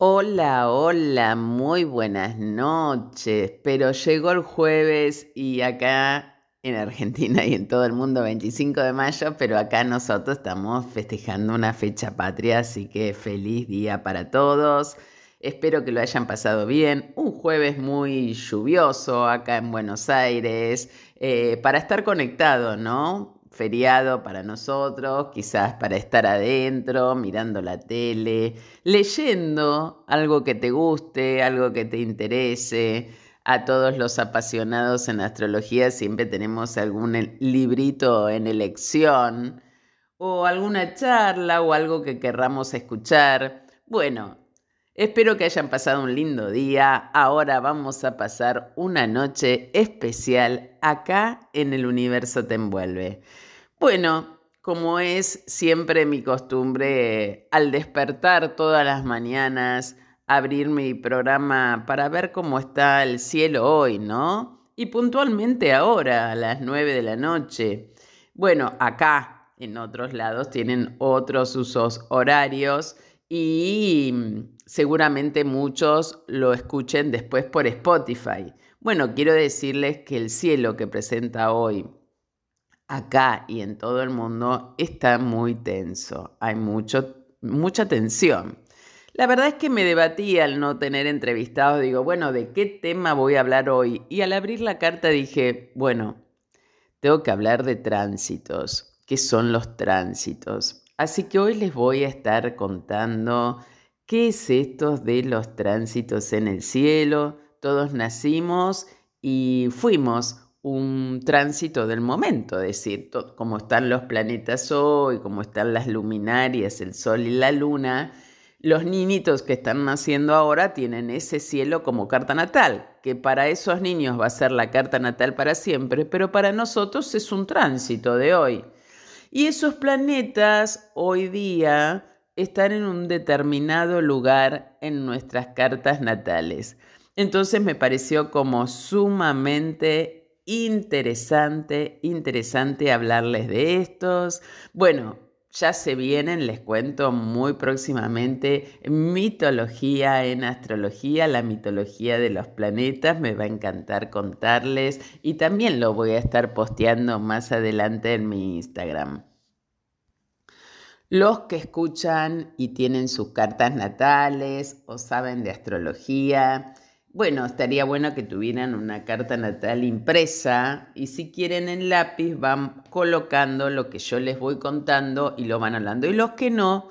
Hola, hola, muy buenas noches. Pero llegó el jueves y acá en Argentina y en todo el mundo 25 de mayo, pero acá nosotros estamos festejando una fecha patria, así que feliz día para todos. Espero que lo hayan pasado bien. Un jueves muy lluvioso acá en Buenos Aires, eh, para estar conectado, ¿no? Feriado para nosotros, quizás para estar adentro, mirando la tele, leyendo algo que te guste, algo que te interese. A todos los apasionados en astrología siempre tenemos algún librito en elección o alguna charla o algo que querramos escuchar. Bueno, Espero que hayan pasado un lindo día. Ahora vamos a pasar una noche especial acá en el universo te envuelve. Bueno, como es siempre mi costumbre, al despertar todas las mañanas, abrir mi programa para ver cómo está el cielo hoy, ¿no? Y puntualmente ahora, a las 9 de la noche. Bueno, acá, en otros lados, tienen otros usos horarios y seguramente muchos lo escuchen después por Spotify. Bueno, quiero decirles que el cielo que presenta hoy acá y en todo el mundo está muy tenso. Hay mucho, mucha tensión. La verdad es que me debatí al no tener entrevistados. Digo, bueno, ¿de qué tema voy a hablar hoy? Y al abrir la carta dije, bueno, tengo que hablar de tránsitos. ¿Qué son los tránsitos? Así que hoy les voy a estar contando qué es esto de los tránsitos en el cielo. Todos nacimos y fuimos un tránsito del momento, es decir, cómo están los planetas hoy, cómo están las luminarias, el Sol y la Luna, los niñitos que están naciendo ahora tienen ese cielo como carta natal, que para esos niños va a ser la carta natal para siempre, pero para nosotros es un tránsito de hoy. Y esos planetas hoy día están en un determinado lugar en nuestras cartas natales. Entonces me pareció como sumamente interesante, interesante hablarles de estos. Bueno, ya se vienen, les cuento muy próximamente, mitología en astrología, la mitología de los planetas, me va a encantar contarles y también lo voy a estar posteando más adelante en mi Instagram. Los que escuchan y tienen sus cartas natales o saben de astrología, bueno, estaría bueno que tuvieran una carta natal impresa y si quieren en lápiz van colocando lo que yo les voy contando y lo van hablando. Y los que no,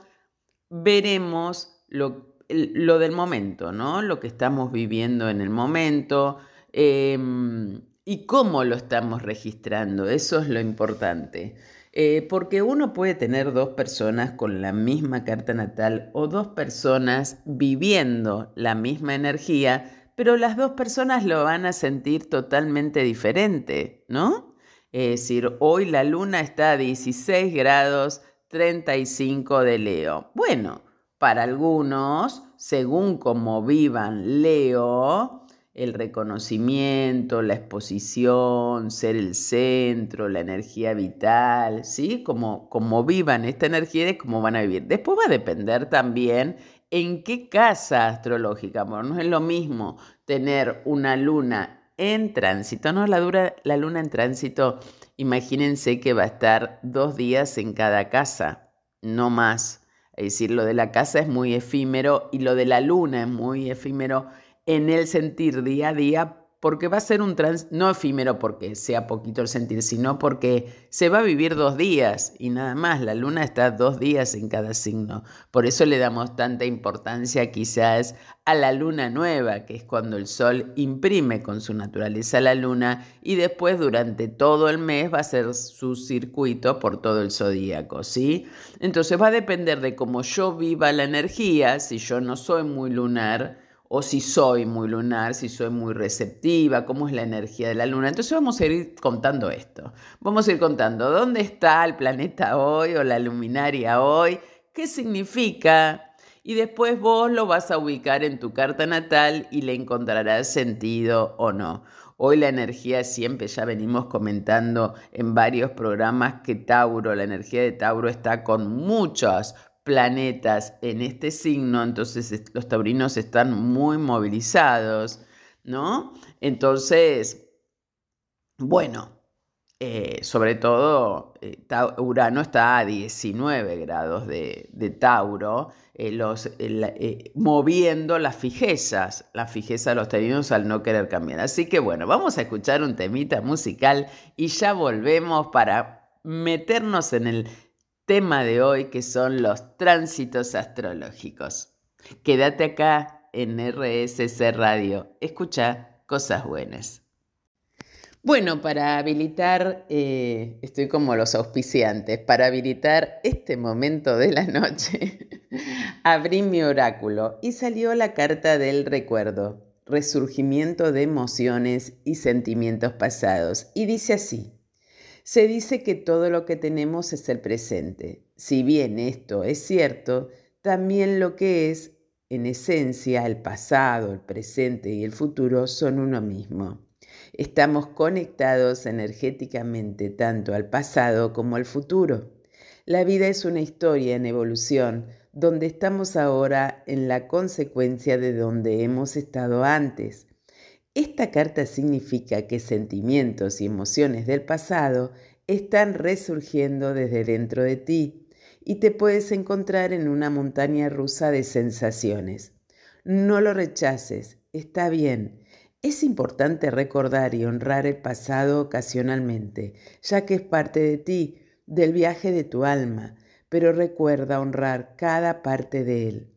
veremos lo, del momento, ¿no? Lo que estamos viviendo en el momento em, y cómo lo estamos registrando. Eso es lo importante. Eh, porque uno puede tener dos personas con la misma carta natal o dos personas viviendo la misma energía pero las dos personas lo van a sentir totalmente diferente, ¿no? Es decir, hoy la luna está a 16 grados 35 de Leo. Bueno, para algunos, según como vivan Leo, el reconocimiento, la exposición, ser el centro, la energía vital, ¿sí? Como, como vivan esta energía es como van a vivir. Después va a depender también en qué casa astrológica, no es lo mismo tener una luna en tránsito, no la, dura, la luna en tránsito, imagínense que va a estar dos días en cada casa, no más. Es decir, lo de la casa es muy efímero y lo de la luna es muy efímero en el sentir día a día porque va a ser un trans, no efímero porque sea poquito el sentir, sino porque se va a vivir dos días y nada más, la luna está dos días en cada signo. Por eso le damos tanta importancia quizás a la luna nueva, que es cuando el sol imprime con su naturaleza la luna y después durante todo el mes va a ser su circuito por todo el zodíaco, ¿sí? Entonces va a depender de cómo yo viva la energía, si yo no soy muy lunar, o si soy muy lunar, si soy muy receptiva, cómo es la energía de la luna. Entonces vamos a ir contando esto. Vamos a ir contando dónde está el planeta hoy o la luminaria hoy, qué significa. Y después vos lo vas a ubicar en tu carta natal y le encontrarás sentido o no. Hoy la energía siempre, ya venimos comentando en varios programas que Tauro, la energía de Tauro está con muchos planetas en este signo, entonces los taurinos están muy movilizados, ¿no? Entonces, bueno, eh, sobre todo eh, Urano está a 19 grados de, Tauro, eh, moviendo las fijezas, la fijeza de los taurinos al no querer cambiar. Así que bueno, vamos a escuchar un temita musical y ya volvemos para meternos en el tema de hoy que son los tránsitos astrológicos. Quédate acá en RSC Radio, escucha cosas buenas. Bueno, para habilitar, eh, estoy como los auspiciantes, para habilitar este momento de la noche, abrí mi oráculo y salió la carta del recuerdo, resurgimiento de emociones y sentimientos pasados. Y dice así, se dice que todo lo que tenemos es el presente. Si bien esto es cierto, también lo que es, en esencia, el pasado, el presente y el futuro son uno mismo. Estamos conectados energéticamente tanto al pasado como al futuro. La vida es una historia en evolución donde estamos ahora en la consecuencia de donde hemos estado antes. Esta carta significa que sentimientos y emociones del pasado están resurgiendo desde dentro de ti y te puedes encontrar en una montaña rusa de sensaciones. No lo rechaces, está bien. Es importante recordar y honrar el pasado ocasionalmente, ya que es parte de ti, del viaje de tu alma, pero recuerda honrar cada parte de él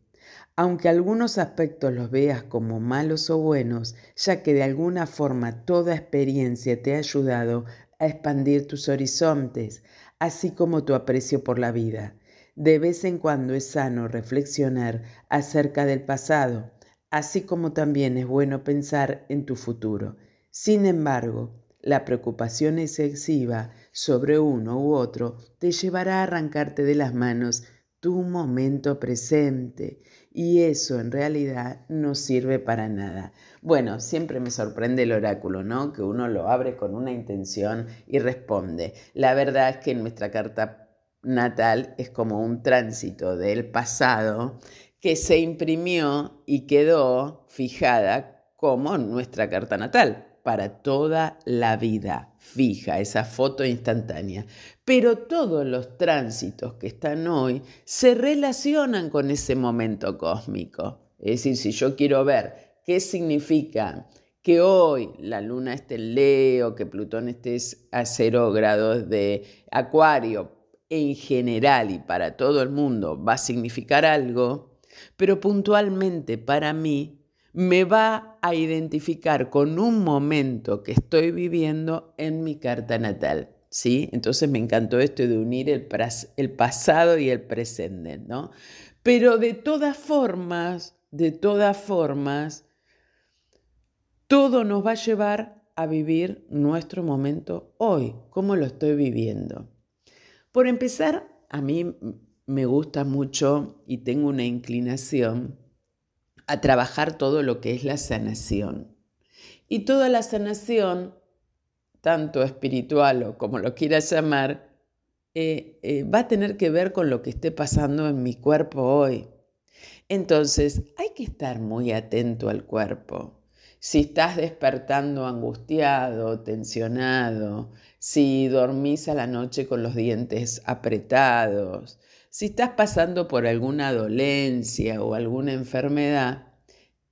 aunque algunos aspectos los veas como malos o buenos, ya que de alguna forma toda experiencia te ha ayudado a expandir tus horizontes, así como tu aprecio por la vida. De vez en cuando es sano reflexionar acerca del pasado, así como también es bueno pensar en tu futuro. Sin embargo, la preocupación excesiva sobre uno u otro te llevará a arrancarte de las manos tu momento presente y eso en realidad no sirve para nada. Bueno, siempre me sorprende el oráculo, ¿no? Que uno lo abre con una intención y responde. La verdad es que nuestra carta natal es como un tránsito del pasado que se imprimió y quedó fijada como nuestra carta natal para toda la vida, fija, esa foto instantánea. Pero todos los tránsitos que están hoy se relacionan con ese momento cósmico. Es decir, si yo quiero ver qué significa que hoy la luna esté en Leo, que Plutón esté a cero grados de Acuario, en general y para todo el mundo va a significar algo, pero puntualmente para mí me va a identificar con un momento que estoy viviendo en mi carta natal. ¿sí? Entonces me encantó esto de unir el, el pasado y el presente, ¿no? Pero de todas formas, de todas formas, todo nos va a llevar a vivir nuestro momento hoy, como lo estoy viviendo. Por empezar, a mí me gusta mucho y tengo una inclinación a trabajar todo lo que es la sanación. Y toda la sanación, tanto espiritual o como lo quieras llamar, eh, eh, va a tener que ver con lo que esté pasando en mi cuerpo hoy. Entonces, hay que estar muy atento al cuerpo. Si estás despertando angustiado, tensionado, si dormís a la noche con los dientes apretados, si estás pasando por alguna dolencia o alguna enfermedad,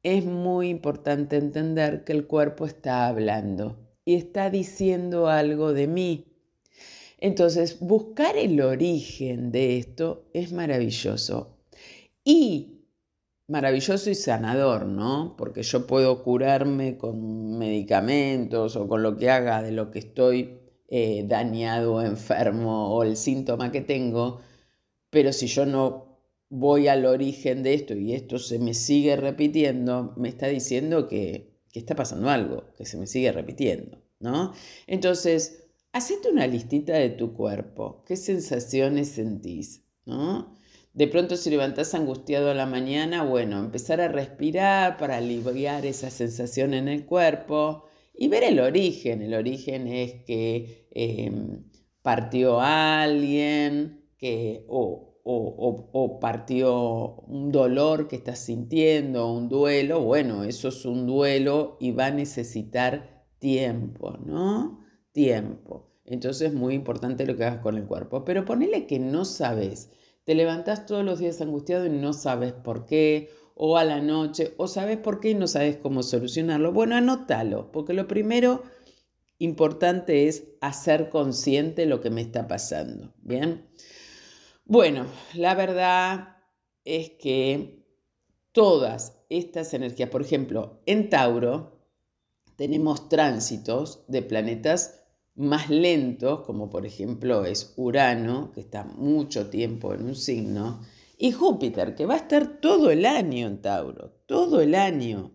es muy importante entender que el cuerpo está hablando y está diciendo algo de mí. Entonces, buscar el origen de esto es maravilloso. Y maravilloso y sanador, ¿no? Porque yo puedo curarme con medicamentos o con lo que haga de lo que estoy eh, dañado, enfermo o el síntoma que tengo, pero si yo no voy al origen de esto y esto se me sigue repitiendo, me está diciendo que, está pasando algo, que se me sigue repitiendo, ¿no? Entonces, hacete una listita de tu cuerpo, qué sensaciones sentís, ¿no? De pronto si levantás angustiado a la mañana, bueno, empezar a respirar para aliviar esa sensación en el cuerpo y ver el origen. El origen es que em, partió alguien, que, o, o, partió un dolor que estás sintiendo, un duelo, bueno, eso es un duelo y va a necesitar tiempo, ¿no? Tiempo. Entonces es muy importante lo que hagas con el cuerpo. Pero ponele que no sabes, te levantás todos los días angustiado y no sabes por qué, o a la noche, o sabes por qué y no sabes cómo solucionarlo. Bueno, anótalo, porque lo primero importante es hacer consciente lo que me está pasando. Bien. Bueno, la verdad es que todas estas energías, por ejemplo, en Tauro tenemos tránsitos de planetas más lentos, como por ejemplo es Urano, que está mucho tiempo en un signo, y Júpiter, que va a estar todo el año en Tauro, todo el año.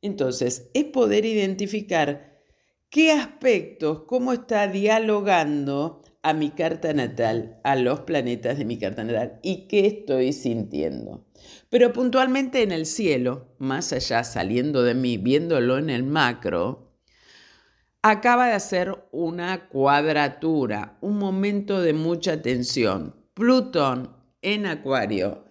Entonces, es poder identificar qué aspectos, cómo está dialogando a mi carta natal, a los planetas de mi carta natal y qué estoy sintiendo. Pero puntualmente en el cielo, más allá saliendo de mí, viéndolo en el macro, acaba de hacer una cuadratura, un momento de mucha tensión. Plutón en Acuario,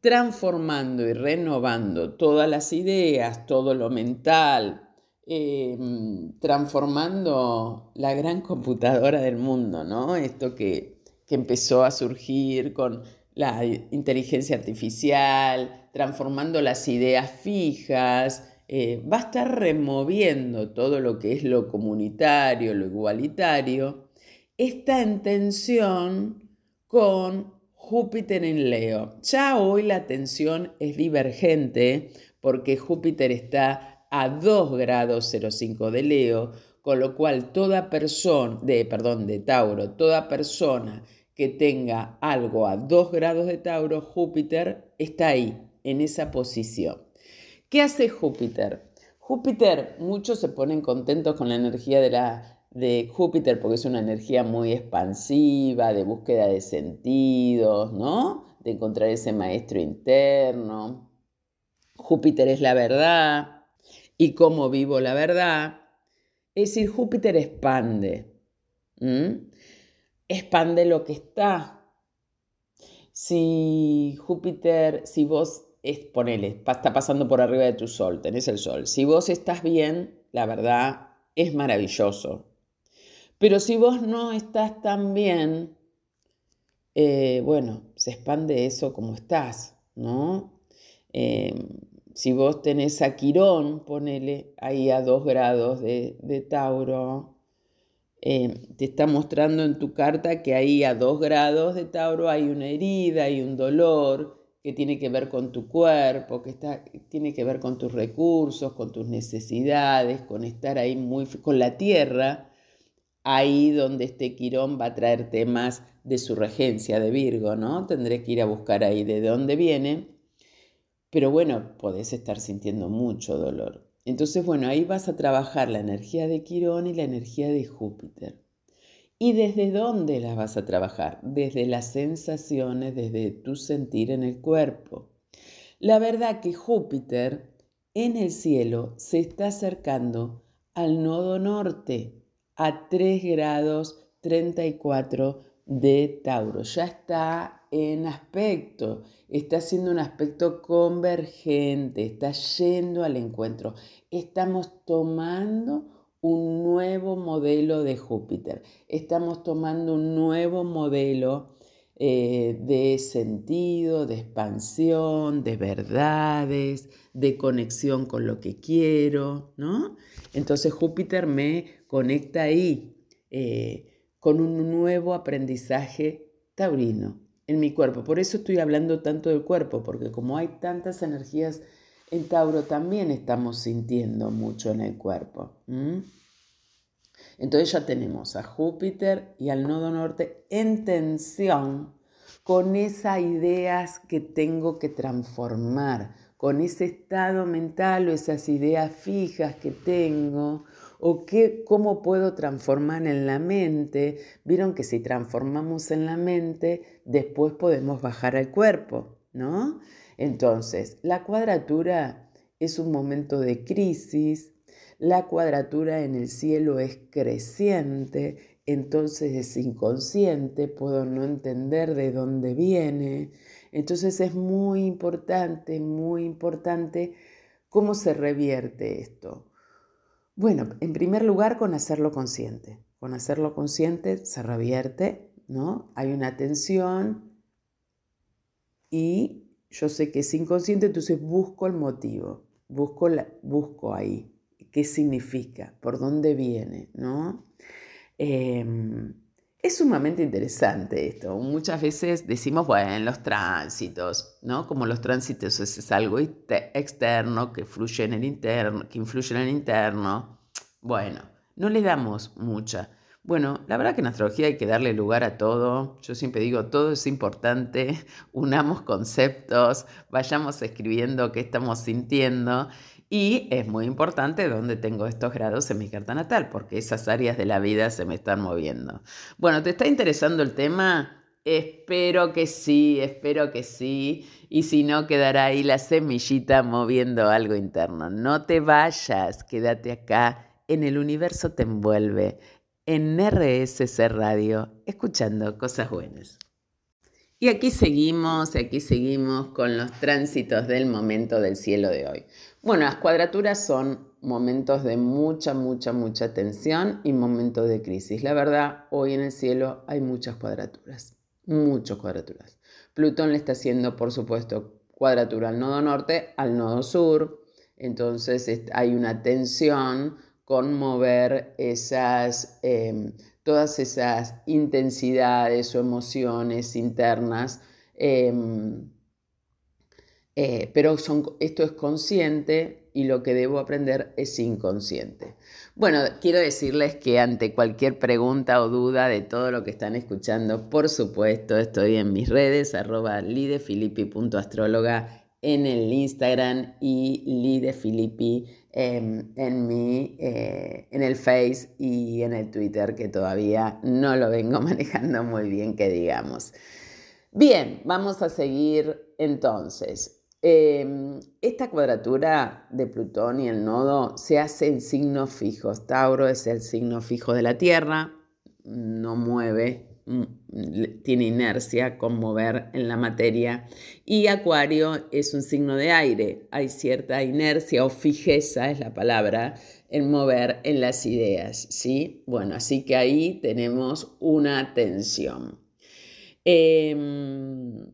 transformando y renovando todas las ideas, todo lo mental, Em, transformando la gran computadora del mundo, ¿no? Esto que, empezó a surgir con la inteligencia artificial, transformando las ideas fijas, eh, va a estar removiendo todo lo que es lo comunitario, lo igualitario, está en tensión con Júpiter en Leo. Ya hoy la tensión es divergente porque Júpiter está a 2 grados 05 de Leo, con lo cual toda persona, de, perdón, de Tauro, toda persona que tenga algo a 2 grados de Tauro, Júpiter está ahí, en esa posición. ¿Qué hace Júpiter? Júpiter, muchos se ponen contentos con la energía de, la, de Júpiter porque es una energía muy expansiva, de búsqueda de sentidos, ¿no? De encontrar ese maestro interno. Júpiter es la verdad, y cómo vivo la verdad. Es decir, Júpiter expande. Expande lo que está. Si Júpiter, si vos, es, ponele, está pasando por arriba de tu sol, tenés el sol. Si vos estás bien, la verdad es maravilloso. Pero si vos no estás tan bien, eh, bueno, se expande eso como estás, ¿no? Eh, si vos tenés a Quirón, ponele ahí a dos grados de, Tauro, eh, te está mostrando en tu carta que ahí a dos grados de Tauro hay una herida, hay un dolor que tiene que ver con tu cuerpo, que está, tiene que ver con tus recursos, con tus necesidades, con estar ahí muy con la tierra, ahí donde este Quirón va a traer temas de su regencia de Virgo, ¿no? Tendré que ir a buscar ahí de dónde viene pero bueno, podés estar sintiendo mucho dolor. Entonces, bueno, ahí vas a trabajar la energía de Quirón y la energía de Júpiter. ¿Y desde dónde las vas a trabajar? Desde las sensaciones, desde tu sentir en el cuerpo. La verdad que Júpiter en el cielo se está acercando al nodo norte a 3 grados 34 de Tauro. Ya está en aspecto, está haciendo un aspecto convergente, está yendo al encuentro. Estamos tomando un nuevo modelo de Júpiter, estamos tomando un nuevo modelo eh, de sentido, de expansión, de verdades, de conexión con lo que quiero, ¿no? Entonces Júpiter me conecta ahí eh, con un nuevo aprendizaje taurino en mi cuerpo. Por eso estoy hablando tanto del cuerpo, porque como hay tantas energías en Tauro, también estamos sintiendo mucho en el cuerpo. Entonces ya tenemos a Júpiter y al nodo norte en tensión con esas ideas que tengo que transformar, con ese estado mental o esas ideas fijas que tengo o qué, cómo puedo transformar en la mente. Vieron que si transformamos en la mente, después podemos bajar al cuerpo, ¿no? Entonces, la cuadratura es un momento de crisis, la cuadratura en el cielo es creciente, entonces es inconsciente, puedo no entender de dónde viene. Entonces es muy importante, muy importante cómo se revierte esto. Bueno, en primer lugar con hacerlo consciente. Con hacerlo consciente se revierte, ¿no? Hay una tensión y yo sé que es inconsciente, entonces busco el motivo, busco, la, busco ahí qué significa, por dónde viene, ¿no? Em, es sumamente interesante esto. Muchas veces decimos, bueno, los tránsitos, ¿no? Como los tránsitos es, algo externo que fluye en el interno, que influye en el interno. Bueno, no le damos mucha. Bueno, la verdad que en astrología hay que darle lugar a todo. Yo siempre digo, todo es importante. Unamos conceptos, vayamos escribiendo qué estamos sintiendo y es muy importante dónde tengo estos grados en mi carta natal, porque esas áreas de la vida se me están moviendo. Bueno, ¿te está interesando el tema? Espero que sí, espero que sí. Y si no, quedará ahí la semillita moviendo algo interno. No te vayas, quédate acá. En el universo te envuelve. En RSC Radio, escuchando cosas buenas. Y aquí seguimos, aquí seguimos con los tránsitos del momento del cielo de hoy. Bueno, las cuadraturas son momentos de mucha, mucha, mucha tensión y momentos de crisis. La verdad, hoy en el cielo hay muchas cuadraturas, muchas cuadraturas. Plutón le está haciendo, por supuesto, cuadratura al nodo norte, al nodo sur. Entonces hay una tensión con mover esas, em, todas esas intensidades o emociones internas. Em, eh, pero esto es consciente y lo que debo aprender es inconsciente. Bueno, quiero decirles que ante cualquier pregunta o duda de todo lo que están escuchando, por supuesto, estoy en mis redes, arroba lidefilippi.astróloga en el Instagram y lidefilippi en, mi, eh, en el Face y en el Twitter, que todavía no lo vengo manejando muy bien, que digamos. Bien, vamos a seguir entonces. Em, esta cuadratura de Plutón y el nodo se hace en signos fijos. Tauro es el signo fijo de la Tierra, no mueve, tiene inercia con mover en la materia. Y Acuario es un signo de aire, hay cierta inercia o fijeza, es la palabra, en mover en las ideas. ¿sí? Bueno, así que ahí tenemos una tensión. Em,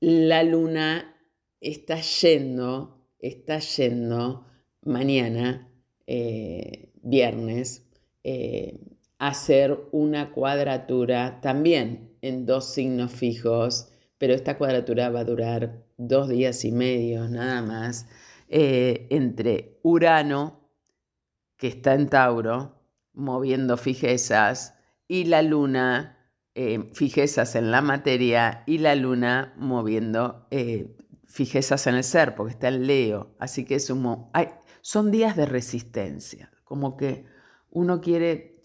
la luna está yendo, está yendo mañana, eh, viernes, eh, hacer una cuadratura también en dos signos fijos, pero esta cuadratura va a durar dos días y medio nada más, eh, entre Urano, que está en Tauro, moviendo fijezas, y la luna eh, fijezas en la materia y la luna moviendo eh, fijezas en el ser, porque está en Leo. Así que es un, son días de resistencia, como que uno quiere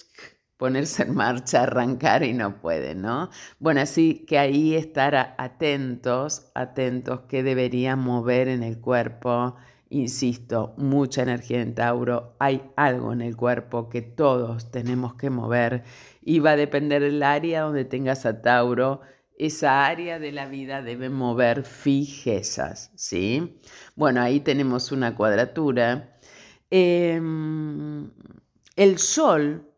ponerse en marcha, arrancar y no puede, ¿no? Bueno, así que ahí estar atentos, atentos que debería mover en el cuerpo, insisto, mucha energía en Tauro, hay algo en el cuerpo que todos tenemos que mover y va a depender del área donde tengas a Tauro. Esa área de la vida debe mover fijezas, ¿sí? Bueno, ahí tenemos una cuadratura. Em, el Sol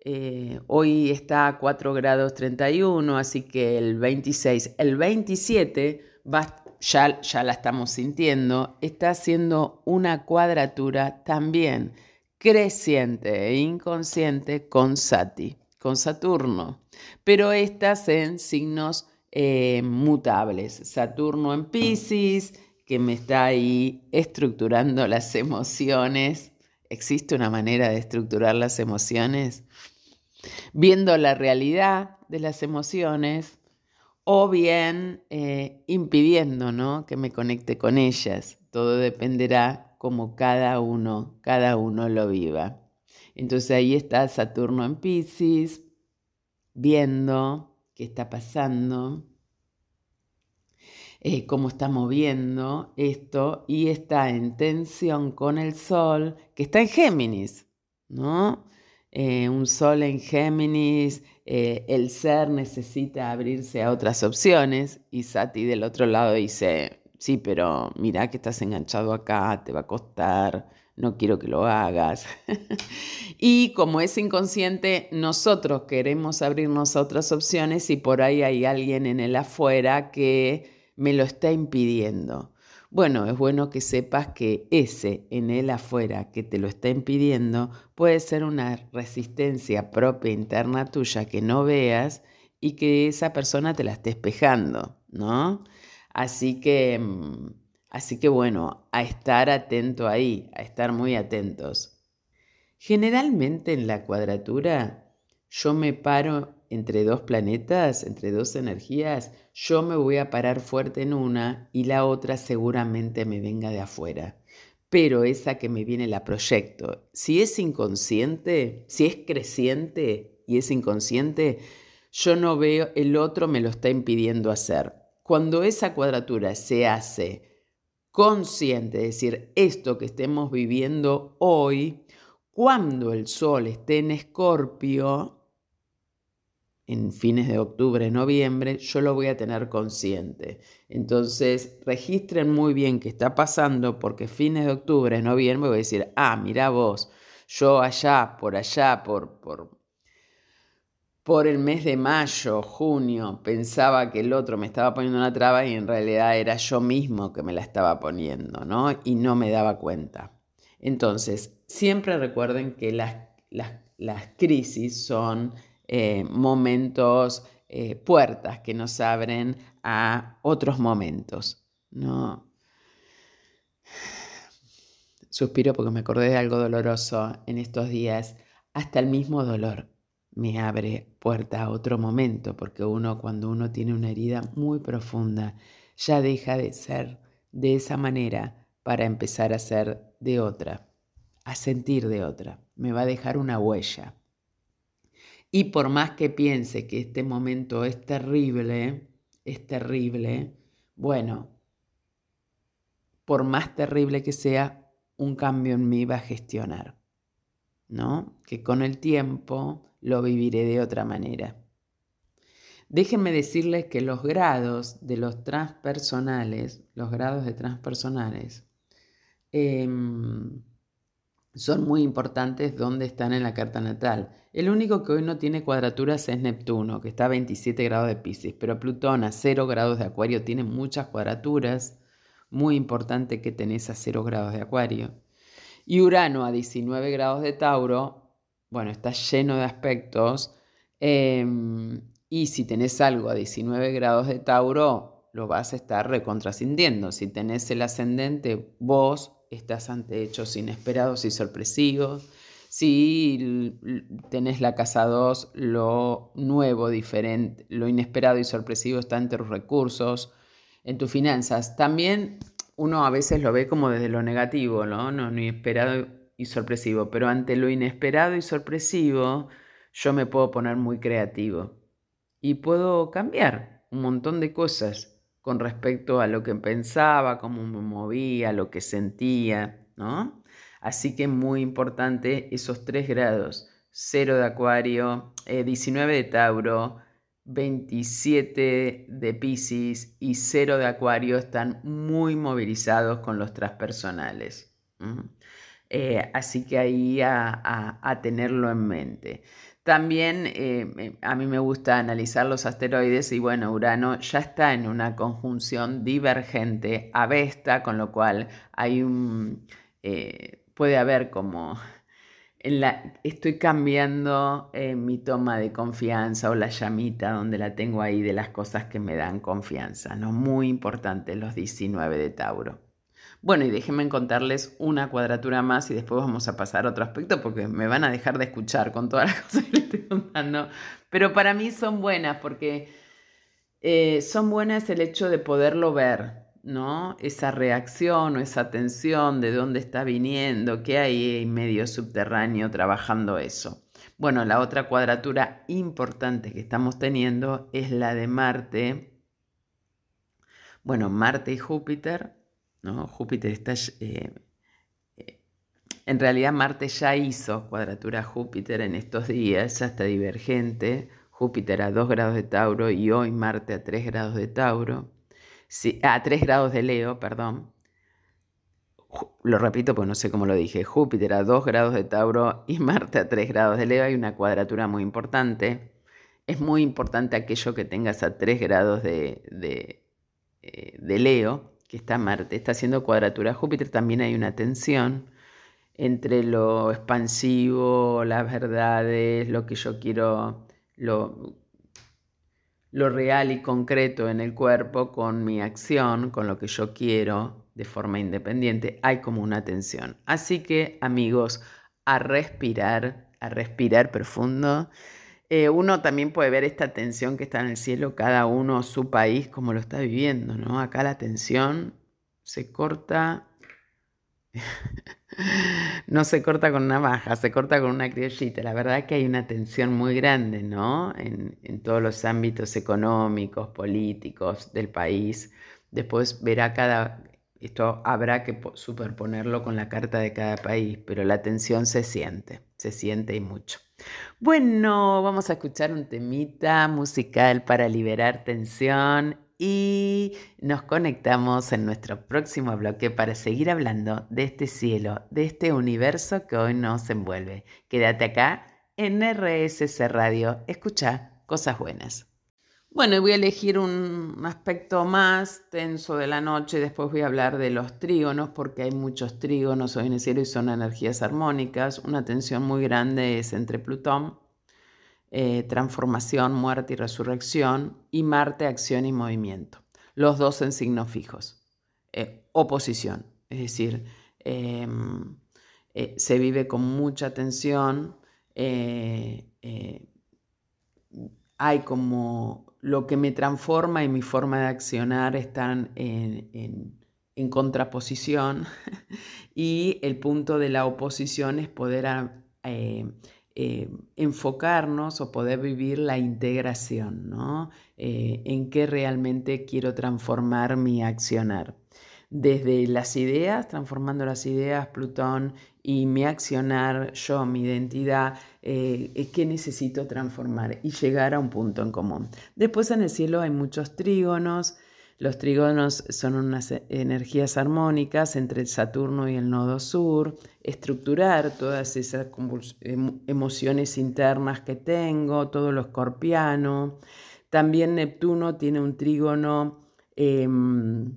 eh, hoy está a 4 grados 31, así que el 26, el 27 va, ya, ya la estamos sintiendo, está haciendo una cuadratura también creciente e inconsciente con Sati con Saturno, pero estas en signos eh, mutables. Saturno en Pisces, que me está ahí estructurando las emociones. ¿Existe una manera de estructurar las emociones? Viendo la realidad de las emociones o bien eh, impidiendo ¿no? que me conecte con ellas. Todo dependerá como cada uno, cada uno lo viva. Entonces ahí está Saturno en Pisces, viendo qué está pasando, eh, cómo está moviendo esto, y está en tensión con el Sol, que está en Géminis, ¿no? Eh, un sol en Géminis, eh, el ser necesita abrirse a otras opciones y Sati del otro lado dice, sí, pero mira que estás enganchado acá, te va a costar, no quiero que lo hagas. y como es inconsciente, nosotros queremos abrirnos a otras opciones y por ahí hay alguien en el afuera que me lo está impidiendo. Bueno, es bueno que sepas que ese en el afuera que te lo está impidiendo puede ser una resistencia propia interna tuya que no veas y que esa persona te la esté espejando, ¿no? Así que, mm, así que bueno, a estar atento ahí, a estar muy atentos. Generalmente en la cuadratura yo me paro entre dos planetas, entre dos energías, yo me voy a parar fuerte en una y la otra seguramente me venga de afuera. Pero esa que me viene la proyecto. Si es inconsciente, si es creciente y es inconsciente, yo no veo, el otro me lo está impidiendo hacer. Cuando esa cuadratura se hace consciente, es decir, esto que estemos viviendo hoy, cuando el sol esté en escorpio, en fines de octubre, noviembre, yo lo voy a tener consciente. Entonces, registren muy bien qué está pasando porque fines de octubre, noviembre voy a decir, ah, mira vos, yo allá, por allá, por, por, por el mes de mayo, junio, pensaba que el otro me estaba poniendo una traba y en realidad era yo mismo que me la estaba poniendo, ¿no? Y no me daba cuenta. Entonces, siempre recuerden que las, las, las crisis son eh, momentos, eh, puertas que nos abren a otros momentos. ¿no? Suspiro porque me acordé de algo doloroso en estos días. Hasta el mismo dolor me abre puerta a otro momento, porque uno cuando uno tiene una herida muy profunda, ya deja de ser de esa manera para empezar a ser de otra, a sentir de otra. Me va a dejar una huella. Y por más que piense que este momento es terrible, es terrible, bueno, por más terrible que sea, un cambio en mí va a gestionar, ¿no? Que con el tiempo lo viviré de otra manera. Déjenme decirles que los grados de los transpersonales, los grados de transpersonales, em, son muy importantes donde están en la carta natal. El único que hoy no tiene cuadraturas es Neptuno, que está a 27 grados de Pisces, pero Plutón a 0 grados de Acuario tiene muchas cuadraturas. Muy importante que tenés a 0 grados de Acuario. Y Urano a 19 grados de Tauro, bueno, está lleno de aspectos. Em, y si tenés algo a 19 grados de Tauro, lo vas a estar recontrasintiendo. Si tenés el ascendente, vos estás ante hechos inesperados y sorpresivos. Si tenés la casa 2, lo nuevo, diferente, lo inesperado y sorpresivo está entre tus recursos, en tus finanzas. También uno a veces lo ve como desde lo negativo, ¿no? No inesperado y sorpresivo, pero ante lo inesperado y sorpresivo yo me puedo poner muy creativo y puedo cambiar un montón de cosas con respecto a lo que pensaba, cómo me movía, lo que sentía, ¿no? Así que muy importante esos tres grados, 0 de Acuario, 19 eh, de Tauro, 27 de Pisces y 0 de Acuario están muy movilizados con los transpersonales. Eh, así que ahí a tenerlo en mente. También eh, a mí me gusta analizar los asteroides y bueno, Urano ya está en una conjunción divergente a Vesta, con lo cual hay un, eh, puede haber como en la, estoy cambiando eh, mi toma de confianza o la llamita donde la tengo ahí de las cosas que me dan confianza, ¿no? Muy importante los 19 de Tauro. Bueno, y déjenme contarles una cuadratura más y después vamos a pasar a otro aspecto porque me van a dejar de escuchar con todas las cosas que les estoy contando. Pero para mí son buenas porque eh, son buenas el hecho de poderlo ver, ¿no? Esa reacción o esa tensión, de dónde está viniendo, qué hay en medio subterráneo trabajando eso. Bueno, la otra cuadratura importante que estamos teniendo es la de Marte. Bueno, Marte y Júpiter ¿no? Júpiter está... Eh, En realidad Marte ya hizo cuadratura a Júpiter en estos días, ya está divergente. Júpiter a 2 grados de Tauro y hoy Marte a 3 grados de Tauro. a 3 grados de Leo, perdón. Lo repito porque no sé cómo lo dije. Júpiter a 2 grados de Tauro y Marte a 3 grados de Leo. Hay una cuadratura muy importante. Es muy importante aquello que tengas a 3 grados de, de, eh, de Leo, que está Marte. Está haciendo cuadratura a Júpiter. También hay una tensión entre lo expansivo, las verdades, lo que yo quiero, lo, lo real y concreto en el cuerpo con mi acción, con lo que yo quiero de forma independiente, hay como una tensión. Así que amigos, a respirar, a respirar profundo. Eh, uno también puede ver esta tensión que está en el cielo, cada uno su país, como lo está viviendo, ¿no? Acá la tensión se corta no se corta con una baja, se corta con una criollita. La verdad es que hay una tensión muy grande, ¿no? En, todos los ámbitos económicos, políticos del país. Después verá cada, esto habrá que superponerlo con la carta de cada país, pero la tensión se siente, se siente y mucho. Bueno, vamos a escuchar un temita musical para liberar tensión y nos conectamos en nuestro próximo bloque para seguir hablando de este cielo, de este universo que hoy nos envuelve. Quédate acá en RSC Radio, escucha cosas buenas. Bueno, voy a elegir un aspecto más tenso de la noche, después voy a hablar de los trígonos, porque hay muchos trígonos hoy en el cielo y son energías armónicas. Una tensión muy grande es entre Plutón eh, transformación, muerte y resurrección, y Marte, acción y movimiento. Los dos en signos fijos. Eh, oposición, es decir, em, eh, se vive con mucha tensión, hay como lo que me transforma y mi forma de accionar están en, en contraposición y el punto de la oposición es poder eh, enfocarnos o poder vivir la integración, ¿no? Eh, en qué realmente quiero transformar mi accionar. Desde las ideas, transformando las ideas, Plutón, y mi accionar, yo, mi identidad, eh, qué necesito transformar y llegar a un punto en común. Después en el cielo hay muchos trígonos, los trígonos son unas energías armónicas entre el Saturno y el nodo sur, estructurar todas esas emociones internas que tengo, todo lo escorpiano. También Neptuno tiene un trígono, em,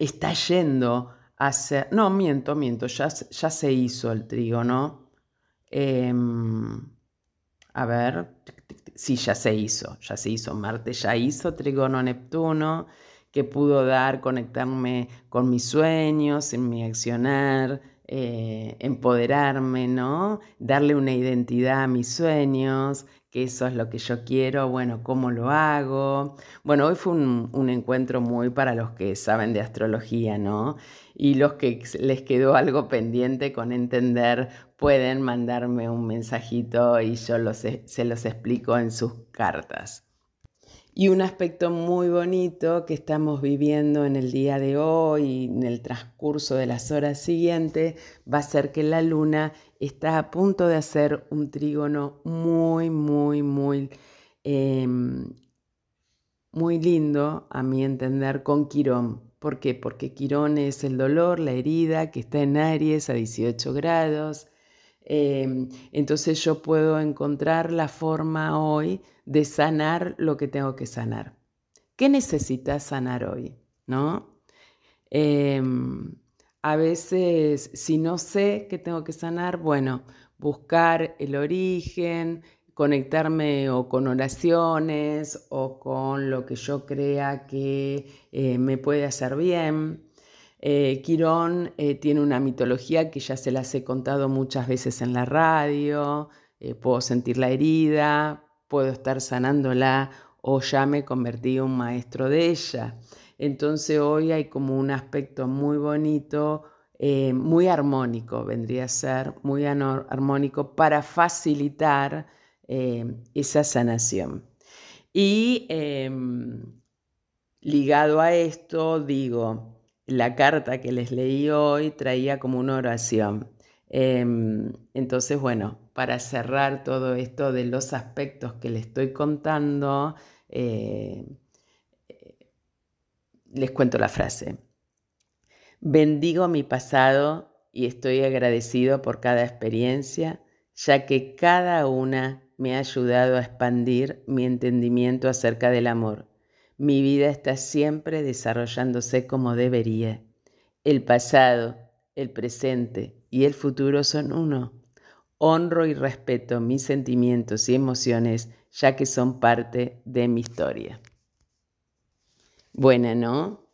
está yendo hacia... No, miento, miento, ya, ya se hizo el trígono. Em, a ver, sí, ya se hizo, ya se hizo. Marte ya hizo trígono Neptuno que pudo dar, conectarme con mis sueños, en mi accionar, eh, empoderarme, ¿no? Darle una identidad a mis sueños, que eso es lo que yo quiero, bueno, ¿cómo lo hago? Bueno, hoy fue un encuentro muy para los que saben de astrología, ¿no? Y los que les quedó algo pendiente con entender, pueden mandarme un mensajito y yo los, se los explico en sus cartas. Y un aspecto muy bonito que estamos viviendo en el día de hoy, en el transcurso de las horas siguientes, va a ser que la luna está a punto de hacer un trígono muy, muy, muy, em, muy lindo, a mi entender, con Quirón. ¿Por qué? Porque Quirón es el dolor, la herida que está en Aries a 18 grados. Em, entonces yo puedo encontrar la forma hoy de sanar lo que tengo que sanar. ¿Qué necesitas sanar hoy? ¿No? Em, a veces, si no sé qué tengo que sanar, bueno, buscar el origen, conectarme o con oraciones o con lo que yo crea que eh, me puede hacer bien. Eh, Quirón eh, tiene una mitología que ya se las he contado muchas veces en la radio, puedo sentir la herida, puedo estar sanándola o ya me convertí en un maestro de ella. Entonces hoy hay como un aspecto muy bonito, muy armónico, vendría a ser muy armónico para facilitar eh, esa sanación. Y em, ligado a esto, digo, la carta que les leí hoy traía como una oración. Em, entonces, bueno, para cerrar todo esto de los aspectos que les estoy contando, eh, les cuento la frase. Bendigo mi pasado y estoy agradecido por cada experiencia, ya que cada una me ha ayudado a expandir mi entendimiento acerca del amor. Mi vida está siempre desarrollándose como debería. El pasado, el presente y el futuro son uno. Honro y respeto mis sentimientos y emociones ya que son parte de mi historia. Buena, ¿no?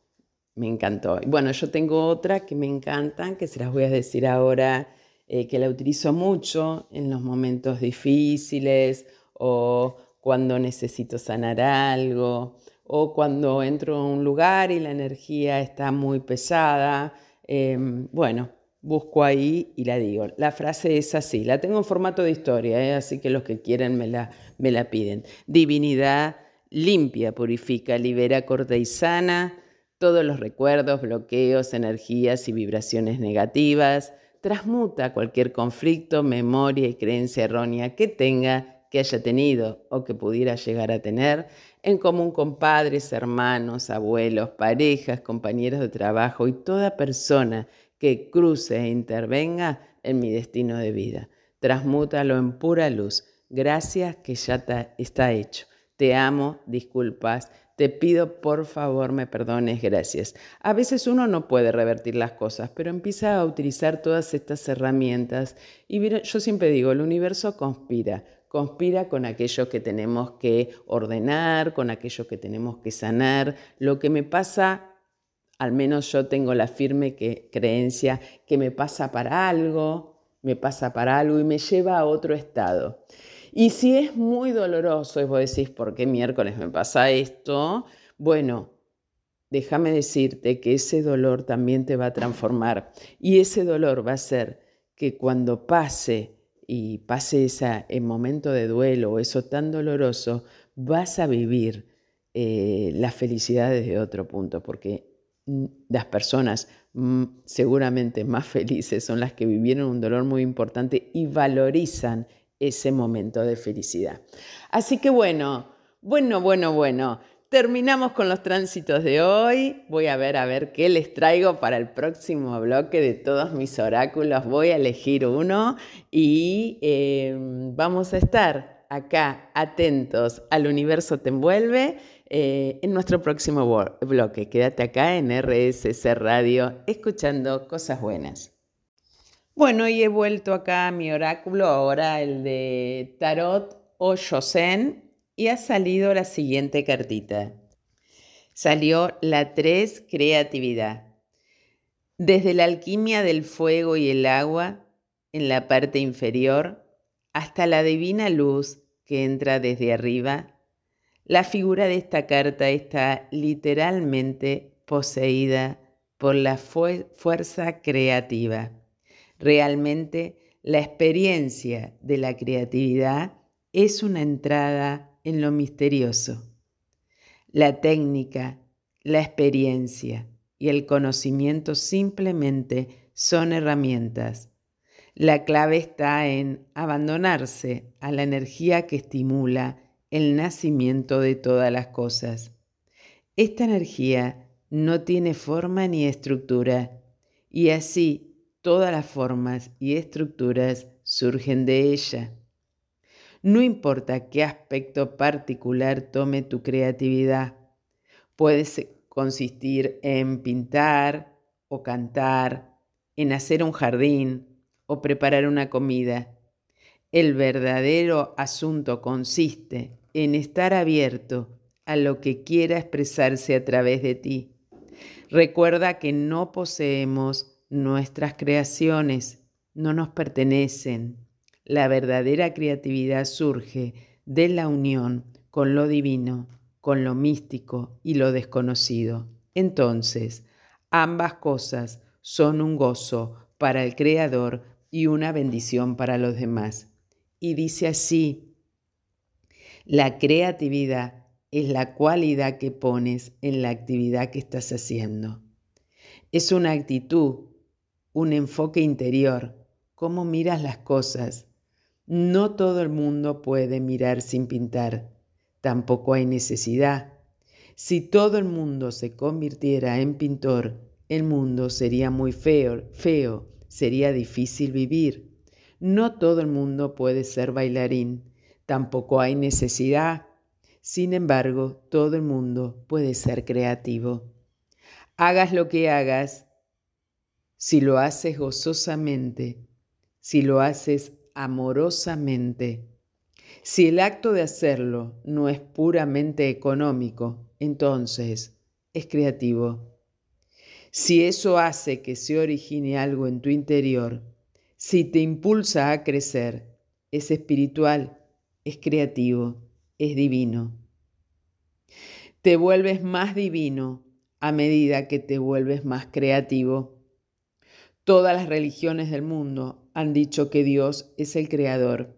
Me encantó. Bueno, yo tengo otra que me encantan, que se las voy a decir ahora, eh, que la utilizo mucho en los momentos difíciles o cuando necesito sanar algo o cuando entro a un lugar y la energía está muy pesada. Em, bueno, busco ahí y la digo. La frase es así, la tengo en formato de historia, ¿eh? así que los que quieren me la, me la piden. Divinidad limpia, purifica, libera, corta y sana todos los recuerdos, bloqueos, energías y vibraciones negativas, transmuta cualquier conflicto, memoria y creencia errónea que tenga, que haya tenido o que pudiera llegar a tener, en común con padres, hermanos, abuelos, parejas, compañeros de trabajo y toda persona que cruce e intervenga en mi destino de vida. Transmútalo en pura luz. Gracias que ya está hecho. Te amo, disculpas, te pido por favor me perdones, gracias. A veces uno no puede revertir las cosas, pero empieza a utilizar todas estas herramientas y yo siempre digo, el universo conspira, conspira con aquello que tenemos que ordenar, con aquello que tenemos que sanar. Lo que me pasa al menos yo tengo la firme creencia que me pasa para algo, me pasa para algo y me lleva a otro estado. Y si es muy doloroso y vos decís, ¿por qué miércoles me pasa esto? Bueno, déjame decirte que ese dolor también te va a transformar y ese dolor va a ser que cuando pase y pase ese momento de duelo eso tan doloroso, vas a vivir eh, la felicidad desde otro punto, porque las personas mm, seguramente más felices son las que vivieron un dolor muy importante y valorizan ese momento de felicidad. Así que bueno, bueno, bueno, bueno. Terminamos con los tránsitos de hoy. Voy a ver a ver qué les traigo para el próximo bloque de todos mis oráculos. Voy a elegir uno y eh, vamos a estar acá atentos al universo te envuelve eh, en nuestro próximo bloque. Quédate acá en RSC Radio escuchando cosas buenas. Bueno, y he vuelto acá a mi oráculo, ahora el de Tarot o Shosen, y ha salido la siguiente cartita. Salió la 3, creatividad. Desde la alquimia del fuego y el agua, en la parte inferior, hasta la divina luz que entra desde arriba, la figura de esta carta está literalmente poseída por la fuerza creativa. Realmente la experiencia de la creatividad es una entrada en lo misterioso. La técnica, la experiencia y el conocimiento simplemente son herramientas. La clave está en abandonarse a la energía que estimula el nacimiento de todas las cosas. Esta energía no tiene forma ni estructura y así todas las formas y estructuras surgen de ella. No importa qué aspecto particular tome tu creatividad, puede consistir en pintar o cantar, en hacer un jardín o preparar una comida. El verdadero asunto consiste en estar abierto a lo que quiera expresarse a través de ti. Recuerda que no poseemos Nuestras creaciones no nos pertenecen. La verdadera creatividad surge de la unión con lo divino, con lo místico y lo desconocido. Entonces, ambas cosas son un gozo para el Creador y una bendición para los demás. Y dice así, la creatividad es la cualidad que pones en la actividad que estás haciendo. Es una actitud un enfoque interior, cómo miras las cosas. No todo el mundo puede mirar sin pintar. Tampoco hay necesidad. Si todo el mundo se convirtiera en pintor, el mundo sería muy feo, feo, sería difícil vivir. No todo el mundo puede ser bailarín, tampoco hay necesidad. Sin embargo, todo el mundo puede ser creativo. Hagas lo que hagas, si lo haces gozosamente, si lo haces amorosamente, si el acto de hacerlo no es puramente económico, entonces es creativo. Si eso hace que se origine algo en tu interior, si te impulsa a crecer, es espiritual, es creativo, es divino. Te vuelves más divino a medida que te vuelves más creativo. Todas las religiones del mundo han dicho que Dios es el creador.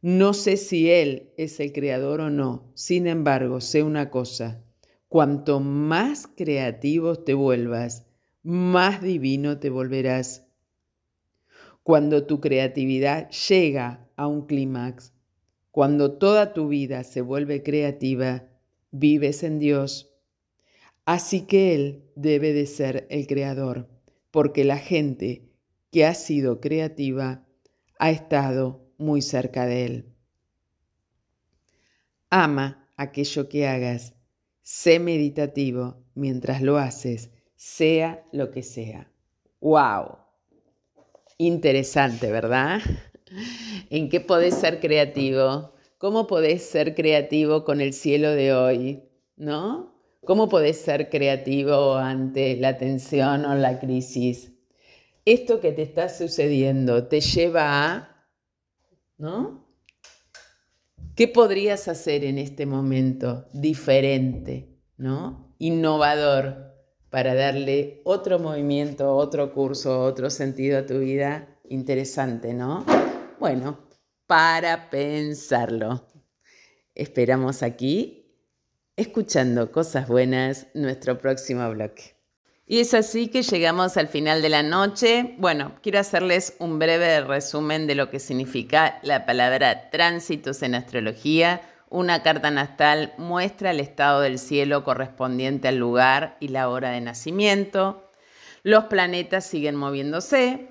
No sé si Él es el creador o no, sin embargo, sé una cosa, cuanto más creativo te vuelvas, más divino te volverás. Cuando tu creatividad llega a un clímax, cuando toda tu vida se vuelve creativa, vives en Dios. Así que Él debe de ser el creador, porque la gente que ha sido creativa ha estado muy cerca de Él. Ama aquello que hagas, sé meditativo mientras lo haces, sea lo que sea. ¡Wow! Interesante, ¿verdad? ¿En qué podés ser creativo? ¿Cómo podés ser creativo con el cielo de hoy? ¿No? ¿Cómo podés ser creativo ante la tensión o la crisis? Esto que te está sucediendo te lleva a, ¿no? ¿Qué podrías hacer en este momento diferente, ¿no? Innovador para darle otro movimiento, otro curso, otro sentido a tu vida interesante, ¿no? Bueno, para pensarlo. Esperamos aquí, escuchando cosas buenas, nuestro próximo bloque. Y es así que llegamos al final de la noche. Bueno, quiero hacerles un breve resumen de lo que significa la palabra tránsitos en astrología una carta natal muestra el estado del cielo correspondiente al lugar y la hora de nacimiento. Los planetas siguen moviéndose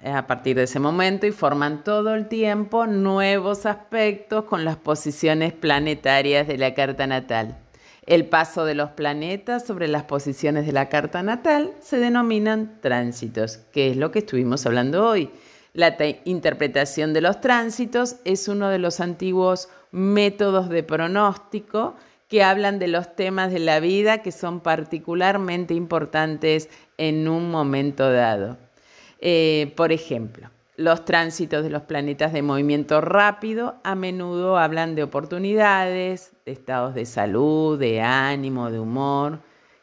eh, a partir de ese momento y forman todo el tiempo nuevos aspectos con las posiciones planetarias de la carta natal. El paso de los planetas sobre las posiciones de la carta natal se denominan tránsitos, que es lo que estuvimos hablando hoy. La interpretación de los tránsitos es uno de los antiguos métodos de pronóstico que hablan de los temas de la vida que son particularmente importantes en un momento dado. Eh, por ejemplo, los tránsitos de los planetas de movimiento rápido a menudo hablan de oportunidades, de estados de salud, de ánimo, de humor,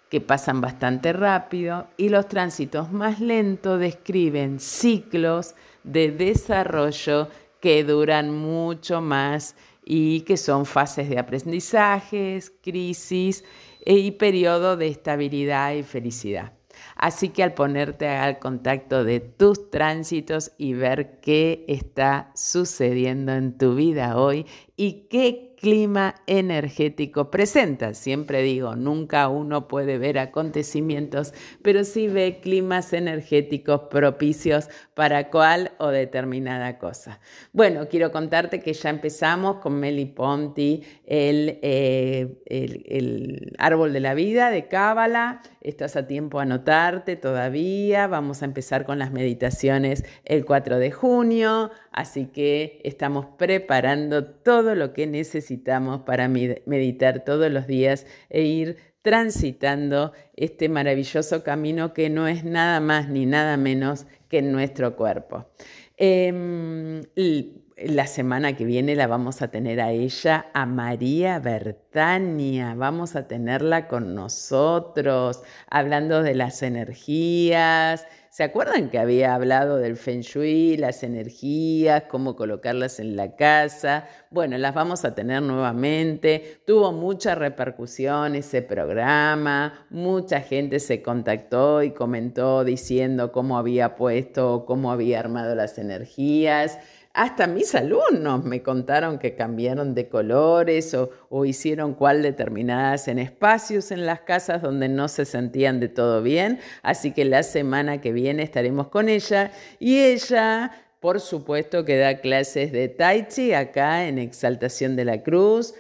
que pasan bastante rápido, y los tránsitos más lentos describen ciclos de desarrollo que duran mucho más y que son fases de aprendizajes, crisis e, y periodo de estabilidad y felicidad. Así que al ponerte al contacto de tus tránsitos y ver qué está sucediendo en tu vida hoy y qué clima energético presenta. Siempre digo, nunca uno puede ver acontecimientos, pero sí ve climas energéticos propicios para cual o determinada cosa. Bueno, quiero contarte que ya empezamos con Meli Ponti, el, eh, el, árbol de la vida de Cábala. Estás a tiempo a anotarte todavía. Vamos a empezar con las meditaciones el 4 de junio. Así que estamos preparando todo lo que necesitamos para meditar todos los días e ir transitando este maravilloso camino que no es nada más ni nada menos que nuestro cuerpo. Em, la semana que viene la vamos a tener a ella, a María Bertania. Vamos a tenerla con nosotros, hablando de las energías, ¿Se acuerdan que había hablado del feng shui, las energías, cómo colocarlas en la casa? Bueno, las vamos a tener nuevamente. Tuvo mucha repercusión ese programa, mucha gente se contactó y comentó diciendo cómo había puesto, cómo había armado las energías. Hasta mis alumnos me contaron que cambiaron de colores o, hicieron cual determinadas en espacios en las casas donde no se sentían de todo bien. Así que la semana que viene estaremos con ella y ella por supuesto que da clases de Tai Chi acá en Exaltación de la Cruz,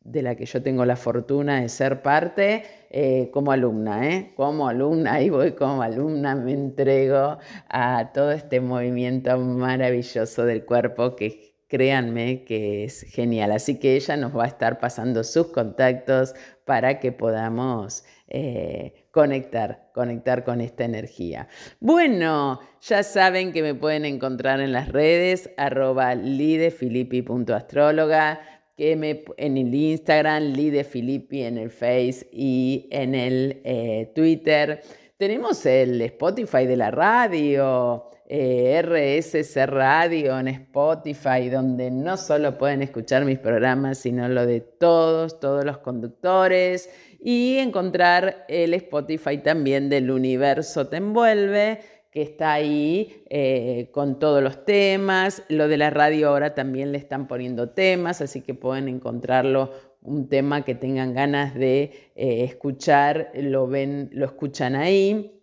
de la que yo tengo la fortuna de ser parte eh, como alumna, ¿eh? Como alumna, ahí voy como alumna, me entrego a todo este movimiento maravilloso del cuerpo que créanme que es genial. Así que ella nos va a estar pasando sus contactos para que podamos eh, conectar, conectar con esta energía. Bueno, ya saben que me pueden encontrar en las redes arroba lidefilippi.astróloga que me, en el Instagram, Lide Filippi, en el Face y en el eh, Twitter. Tenemos el Spotify de la radio, eh, RSC Radio en Spotify, donde no solo pueden escuchar mis programas, sino lo de todos, todos los conductores. Y encontrar el Spotify también del Universo Te Envuelve que está ahí eh, con todos los temas. Lo de la radio ahora también le están poniendo temas, así que pueden encontrarlo un tema que tengan ganas de eh, escuchar, lo ven, lo escuchan ahí.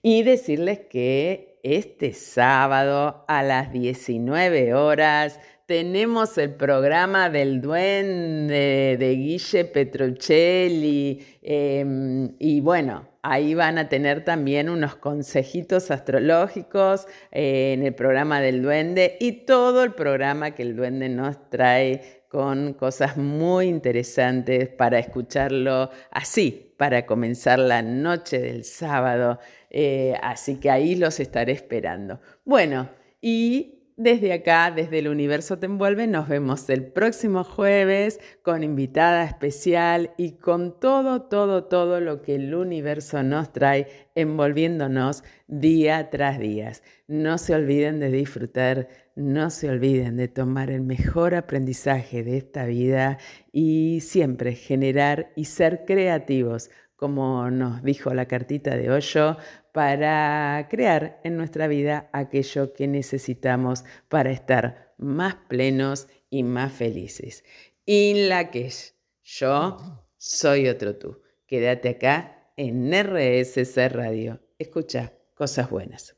Y decirles que este sábado a las 19 horas tenemos el programa del duende de Guille Petruccelli em, y bueno, ahí van a tener también unos consejitos astrológicos eh, en el programa del duende y todo el programa que el duende nos trae con cosas muy interesantes para escucharlo así, para comenzar la noche del sábado. Eh, así que ahí los estaré esperando. Bueno, y desde acá, desde el universo te envuelve, nos vemos el próximo jueves con invitada especial y con todo, todo, todo lo que el universo nos trae envolviéndonos día tras día. No se olviden de disfrutar, no se olviden de tomar el mejor aprendizaje de esta vida y siempre generar y ser creativos como nos dijo la cartita de Hoyo, para crear en nuestra vida aquello que necesitamos para estar más plenos y más felices. Y la que yo soy otro tú. Quédate acá en RSC Radio. Escucha cosas buenas.